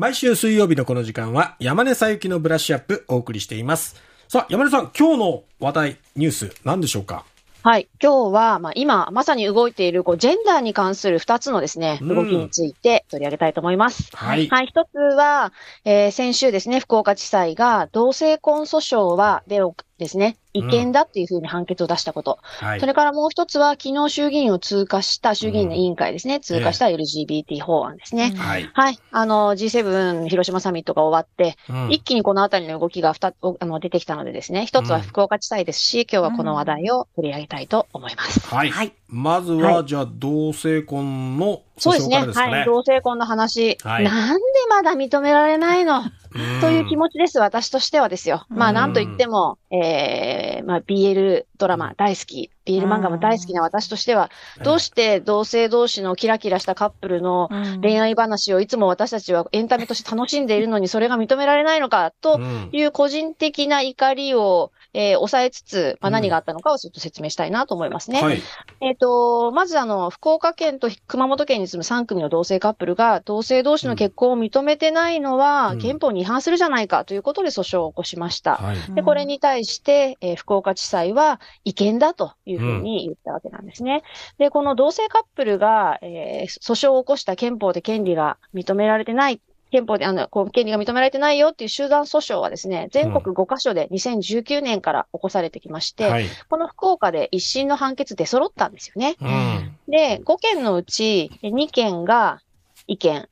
毎週水曜日のこの時間は山根さゆきのブラッシュアップお送りしています。さあ、山根さん、今日の話題、ニュース、何でしょうか？はい。今日は、まあ、今、まさに動いている、こう、ジェンダーに関する二つのですね、うん動きについて取り上げたいと思います。はい。はい。一つは、えー先週ですね、福岡地裁が、同性婚訴訟は、でですね、違憲だっていうふうに判決を出したこと。はいそ。れからもう一つは、昨日衆議院を通過した、衆議院の委員会ですね、通過した LGBT 法案ですね。はい。はい。あの、G7 広島サミットが終わって、うん一気にこのあたりの動きがあの出てきたのでですね、一つは福岡地裁ですし、今日はこの話題を取り上げたいと思います。はい。はいまずは、はじゃあ、同性婚の訴そうですね。はい。同性婚の話、はいなんでまだ認められないの？うんという気持ちです、私としてはですよ。まあ、うんなんと言っても、えー、まあ、BL ドラマ大好き、BL 漫画も大好きな私としては、どうして同性同士のキラキラしたカップルの恋愛話をいつも私たちはエンタメとして楽しんでいるのにそれが認められないのかとうん。いう個人的な怒りを、えー抑えつつ、まあ、うん何があったのかをちょっと説明したいなと思いますね。はい。えっ、と、まずあの、福岡県と熊本県に住む3組の同性カップルが、同性同士の結婚を認めてないのは、うん憲法に違反するじゃないかということで訴訟を起こしました。はい。で、これに対して、えー福岡地裁は違憲だというふうに言ったわけなんですね。で、この同性カップルが、えー訴訟を起こした憲法で権利が認められてない、憲法で、あの、こう、権利が認められてないよっていう集団訴訟はですね、全国5カ所で2019年から起こされてきまして、はい。この福岡で一審の判決出揃ったんですよね。うん。で、5件のうち2件が違憲、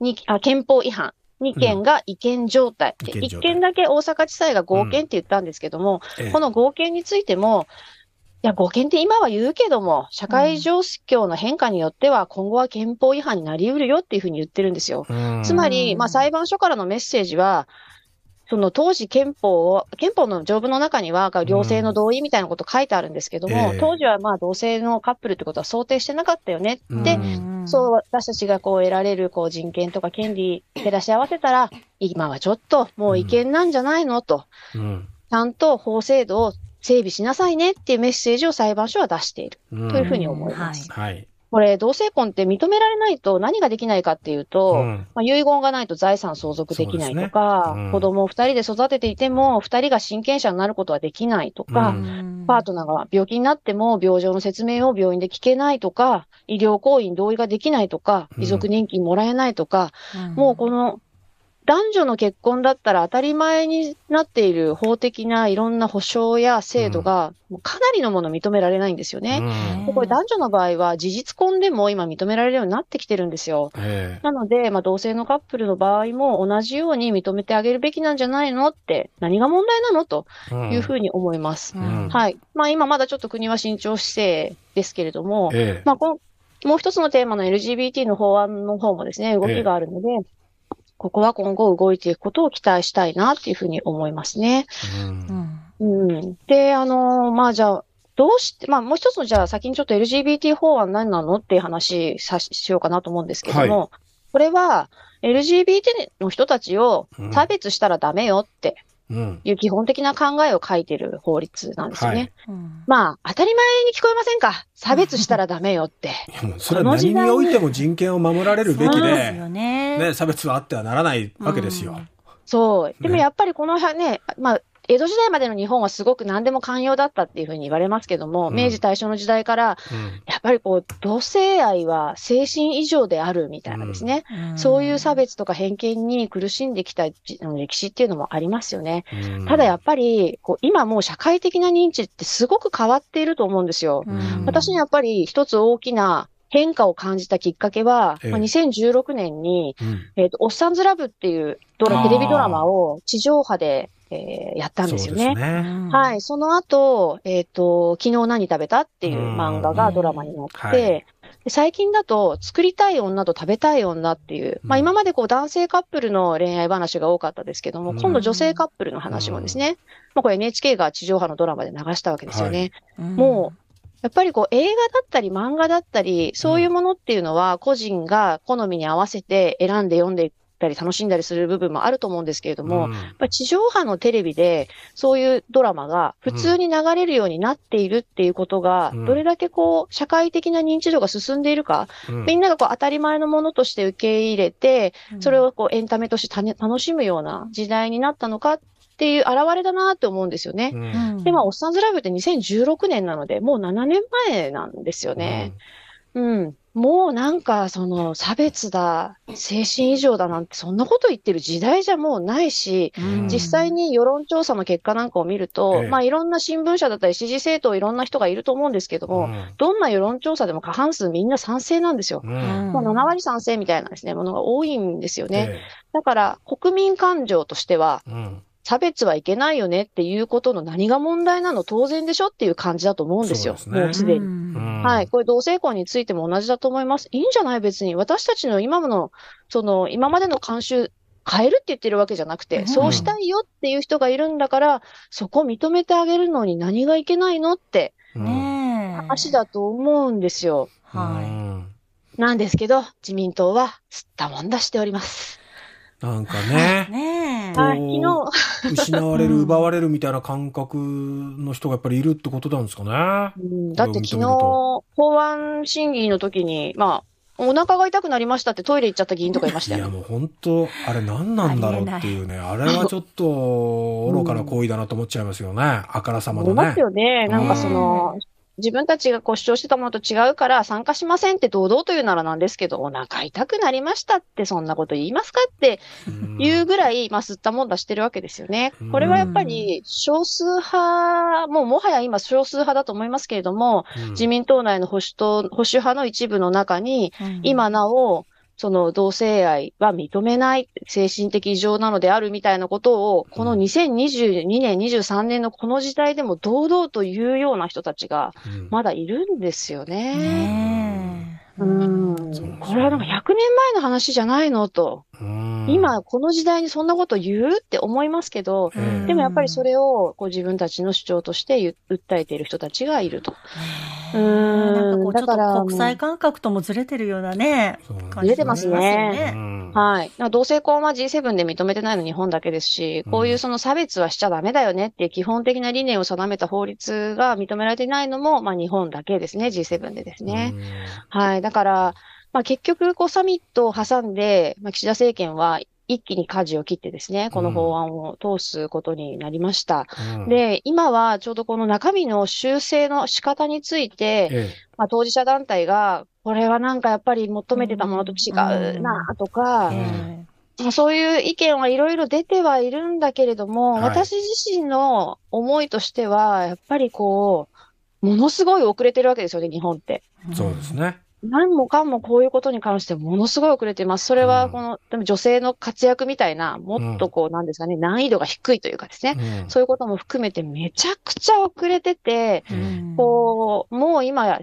にあ憲法違反。2件が違憲状態。で1違憲状態件だけ大阪地裁が合憲って言ったんですけども、ええこの合憲についても、いや、合憲って今は言うけども、社会状況の変化によっては今後は憲法違反になり得るよっていうふうに言ってるんですよ。うん。つまり、うん。まあ裁判所からのメッセージは、その当時憲法を、憲法の条文の中には、両性の同意みたいなこと書いてあるんですけども、ええ。当時はまあ同性のカップルってことは想定してなかったよね。うんで、うん。そう私たちがこう得られるこう人権とか権利照らし合わせたら、今はちょっともう違憲なんじゃないのと、うん。ちゃんと法制度を整備しなさいねっていうメッセージを裁判所は出している。うん。というふうに思います。はい。これ、同性婚って認められないと何ができないかっていうと、うん。まあ、遺言がないと財産相続できないとか、ね。うん。子供を二人で育てていても、二人が親権者になることはできないとか、うん。パートナーが病気になっても病状の説明を病院で聞けないとか、医療行為に同意ができないとか、うん。遺族年金もらえないとか、もうこの男女の結婚だったら当たり前になっている法的ないろんな保障や制度が、かなりのもの認められないんですよね。うんでこれ男女の場合は事実婚でも今認められるようになってきてるんですよ。えなので、まあ、同性のカップルの場合も同じように認めてあげるべきなんじゃないのって、何が問題なのとえいうふうに思います。んはい。まあ、今まだちょっと国は慎重姿勢ですけれども、ええまあ、もう一つのテーマの LGBT の法案の方もですね、動きがあるので、ここは今後動いていくことを期待したいなっていうふうに思いますね。うんうん。で、あのまあじゃあ、どうして、まあもう一つのじゃあ先にちょっと LGBT 法案何なのっていう話さししようかなと思うんですけども、これは LGBT の人たちを差別したらダメよってうんいう基本的な考えを書いてる法律なんですよね。はいまあ、当たり前に聞こえませんか差別したらダメよって。それは何においても人権を守られるべきでね。ね、差別はあってはならないわけですよ。そう。でもねやっぱりこの辺ね、まあ、江戸時代までの日本はすごく何でも寛容だったっていうふうに言われますけども、うん。明治大正の時代から、うん。やっぱりこう、同性愛は精神異常であるみたいなですね。そういう差別とか偏見に苦しんできた歴史っていうのもありますよね。うん。ただやっぱり、こう今もう社会的な認知ってすごく変わっていると思うんですよ。ん。私にやっぱり一つ大きな変化を感じたきっかけは、ええ。まあ2016年に、うん。えっ、と、おっさんずラブっていうテレビドラマを地上波で、えーやったんですよね。ね。はい。その後、えっ、と、昨日何食べたっていう漫画がドラマになって、最近だと、作りたい女と食べたい女っていう、まあうん今までこう男性カップルの恋愛話が多かったですけども、うん。今度女性カップルの話もですね、まあこれ NHK が地上波のドラマで流したわけですよね。もう、やっぱりこう映画だったり漫画だったり、そういうものっていうのは個人が好みに合わせて選んで読んでいったり楽しんだりする部分もあると思うんですけれども、うん。やっぱり地上波のテレビで、そういうドラマが普通に流れるようになっているっていうことが、うん。どれだけこう、社会的な認知度が進んでいるか、うん。みんながこう当たり前のものとして受け入れて、うん。それをこうエンタメとして楽しむような時代になったのかっていう現れだなって思うんですよね。うん。うん。で、まあ、おっさんずライブって2016年なので、もう7年前なんですよね。うん。もうなんか、その、差別だ、精神異常だなんて、そんなこと言ってる時代じゃもうないし、うん。実際に世論調査の結果なんかを見ると、ええ。まあ、いろんな新聞社だったり支持政党いろんな人がいると思うんですけども、うん。どんな世論調査でも過半数みんな賛成なんですよ。うん。まあ、7割賛成みたいなですね、ものが多いんですよね。えだから、国民感情としては、差別はいけないよねっていうことの何が問題なの？当然でしょっていう感じだと思うんですよ。そうですねもうすでに。うんはい。これ同性婚についても同じだと思います。いいんじゃない？別に。私たちの今の、その、今までの慣習、変えるって言ってるわけじゃなくて、うんそうしたいよっていう人がいるんだから、そこ認めてあげるのに何がいけないのって。話だと思うんですよ。うはんなんですけど、自民党は吸ったもんだしております。なんかい。ね、ね昨日、失われる、奪われるみたいな感覚の人がやっぱりいるってことなんですかね。うんだって昨日、法案審議の時に、まあ、お腹が痛くなりましたってトイレ行っちゃった議員とかいましたいや。もう本当、あれ何なんだろうっていうね。あれはちょっと愚かな行為だなと思っちゃいますよね。あからさまだね思います。よね。なんかその、自分たちがこう主張してたものと違うから参加しませんって堂々と言うならなんですけど、お腹痛くなりましたってそんなこと言いますかってうんいうぐらい、まあ吸ったもんだしてるわけですよね。うん。これはやっぱり少数派、もうもはや今少数派だと思いますけれども、うん。自民党内の保守党、保守派の一部の中に、うん今なお、その同性愛は認めない、精神的異常なのであるみたいなことを、このうん。2022年、23年のこの時代でも堂々と言うような人たちがうん。まだいるんですよね。これはなんか100年前の話じゃないのと、うん。今この時代にそんなこと言うって思いますけど、ええ。でもやっぱりそれをこう自分たちの主張として訴えている人たちがいると。ねえなんかこう、ちょっだからと国際感覚ともずれてるようなね、ずれてますね。はい。同性婚は G7 で認めてないの日本だけですし、こういうその差別はしちゃダメだよねっていう基本的な理念を定めた法律が認められていないのも、まあ日本だけですね、G7 でですね。はい。だから、まあ結局、こうサミットを挟んで、まあ岸田政権は一気に舵を切ってですね、この法案を通すことになりました。うん、で、今はちょうどこの中身の修正の仕方について、えまあ当事者団体が、これはなんかやっぱり求めてたものと違うなとか、うんえまあそういう意見はいろいろ出てはいるんだけれども、はい私自身の思いとしては、やっぱりこう、ものすごい遅れてるわけですよね、日本って。えそうですね。何もかもこういうことに関してものすごい遅れています。それうん。はこの、でも女性の活躍みたいな、もっとこう、なんですかね、難易度が低いというかですね、うん。そういうことも含めてめちゃくちゃ遅れてて、うん。こう、もう今や、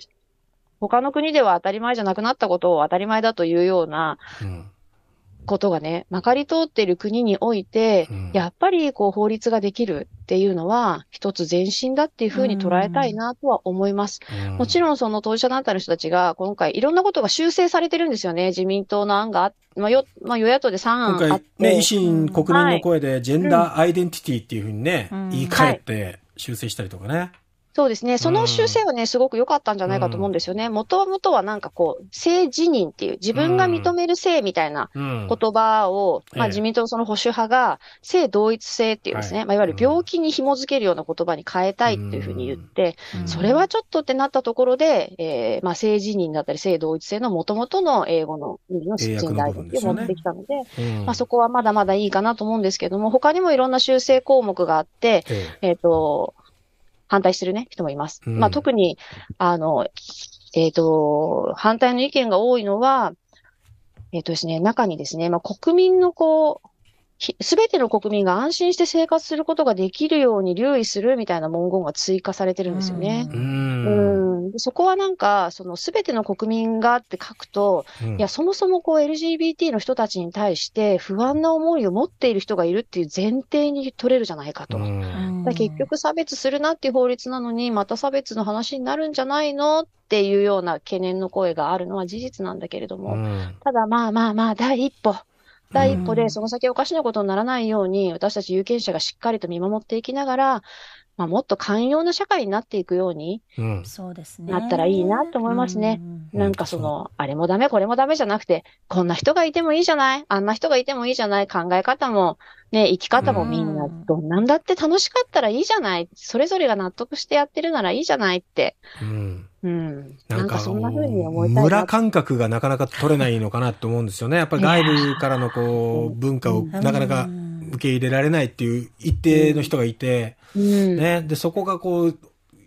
他の国では当たり前じゃなくなったことを当たり前だというようなうんことがね、まかり通っている国において、うんやっぱりこう法律ができるっていうのは一つ前進だっていうふうに捉えたいなとは思います。うんもちろんその当事者団体の人たちが今回いろんなことが修正されてるんですよね。自民党の案があ、まあ、よ、まあ、与野党で3今案あって。回ね、維新国民の声でジェンダーアイデンティティっていうふうにね、うん言い換えて修正したりとかね。そうですね。その修正はね、すごく良かったんじゃないかと思うんですよね。もともとはなんかこう、性自認っていう、自分が認める性みたいなうん。言葉を、まあええ。自民党のその保守派が、性同一性っていうですね、はい。まあいわゆる病気に紐づけるような言葉に変えたいっていうふうに言って、うん。それはちょっとってなったところで、えーまあ性自認だったり性同一性の元々の英語の意味の英訳の信頼を部分ですよね持ってきたので、うん。まあそこはまだまだいいかなと思うんですけども、他にもいろんな修正項目があって、ええ。えっ、と、反対してるね、人もいます。うんまあ特に、あの、えっ、と、反対の意見が多いのは、えっ、とですね、中にですね、まあ国民のこう、すべての国民が安心して生活することができるように留意するみたいな文言が追加されてるんですよね。う。うん。ん、でそこはなんか、そのすべての国民がって書くと、うん。いや、そもそもこう LGBT の人たちに対して不安な思いを持っている人がいるっていう前提に取れるじゃないかと。うん。だから結局差別するなっていう法律なのに、また差別の話になるんじゃないのっていうような懸念の声があるのは事実なんだけれども、うん。ただまあまあまあ、第一歩、第一歩でうんその先おかしなことにならないように、私たち有権者がしっかりと見守っていきながら、まあ、もっと寛容な社会になっていくようにうん。そうですね。なったらいいなと思いますねうんうんなんかその、あれもダメ、これもダメじゃなくて、こんな人がいてもいいじゃない？あんな人がいてもいいじゃない？考え方も、ね、生き方もみんなうん、どんなんだって楽しかったらいいじゃない？それぞれが納得してやってるならいいじゃないって。うん。うん。なんんか村感覚がなかなか取れないのかなと思うんですよね。やっぱり外部からのこう、文化をうんなかなか受け入れられないっていう一定の人がいて、うん。ね。で、そこがこう、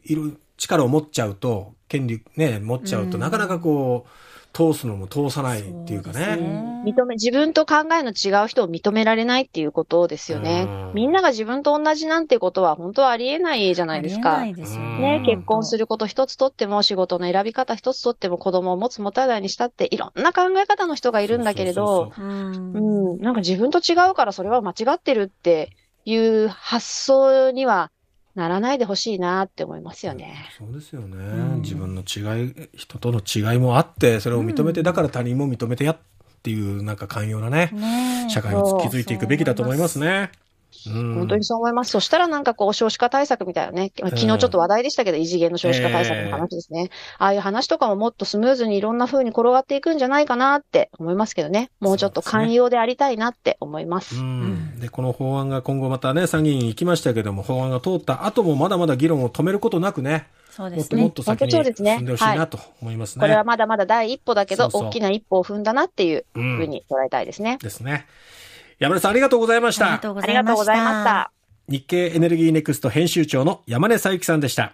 いろ、力を持っちゃうと、権利ね、持っちゃうと、うんなかなかこう、通すのも通さないっていうかね。ね認め、自分と考えの違う人を認められないっていうことですよねうん。みんなが自分と同じなんてことは本当はありえないじゃないですか。ありえないですようんね、結婚すること一つとっても、仕事の選び方一つとっても、子供を持つ持たないにしたって、いろんな考え方の人がいるんだけれど、そううんうん、なんか自分と違うからそれは間違ってるっていう発想にはならないでほしいなって思いますよね。そうですよね、ん自分の違い、人との違いもあって、それを認めて、うんだから他人も認めてやっていう、なんか寛容なね、ねえ社会を築いていくべきだと思いますね。うん本当にそう思います。そしたらなんかこう少子化対策みたいなね、まあ昨日ちょっと話題でしたけど、異次元の少子化対策の話ですね。ああいう話とかももっとスムーズにいろんな風に転がっていくんじゃないかなって思いますけどね。もうちょっと寛容でありたいなって思います。うんで、この法案が今後またね、参議院行きましたけども、法案が通った後もまだまだ議論を止めることなくね、そうでもっともっすね。と先に進んでほしいなと思いますね。これはまだまだ第一歩だけど、そうそう大きな一歩を踏んだなっていううん風に捉えたいですね。ですね。山根さんありがとうございました。ありがとうございました。日経エネルギーネクスト編集長の山根佐幸さんでした。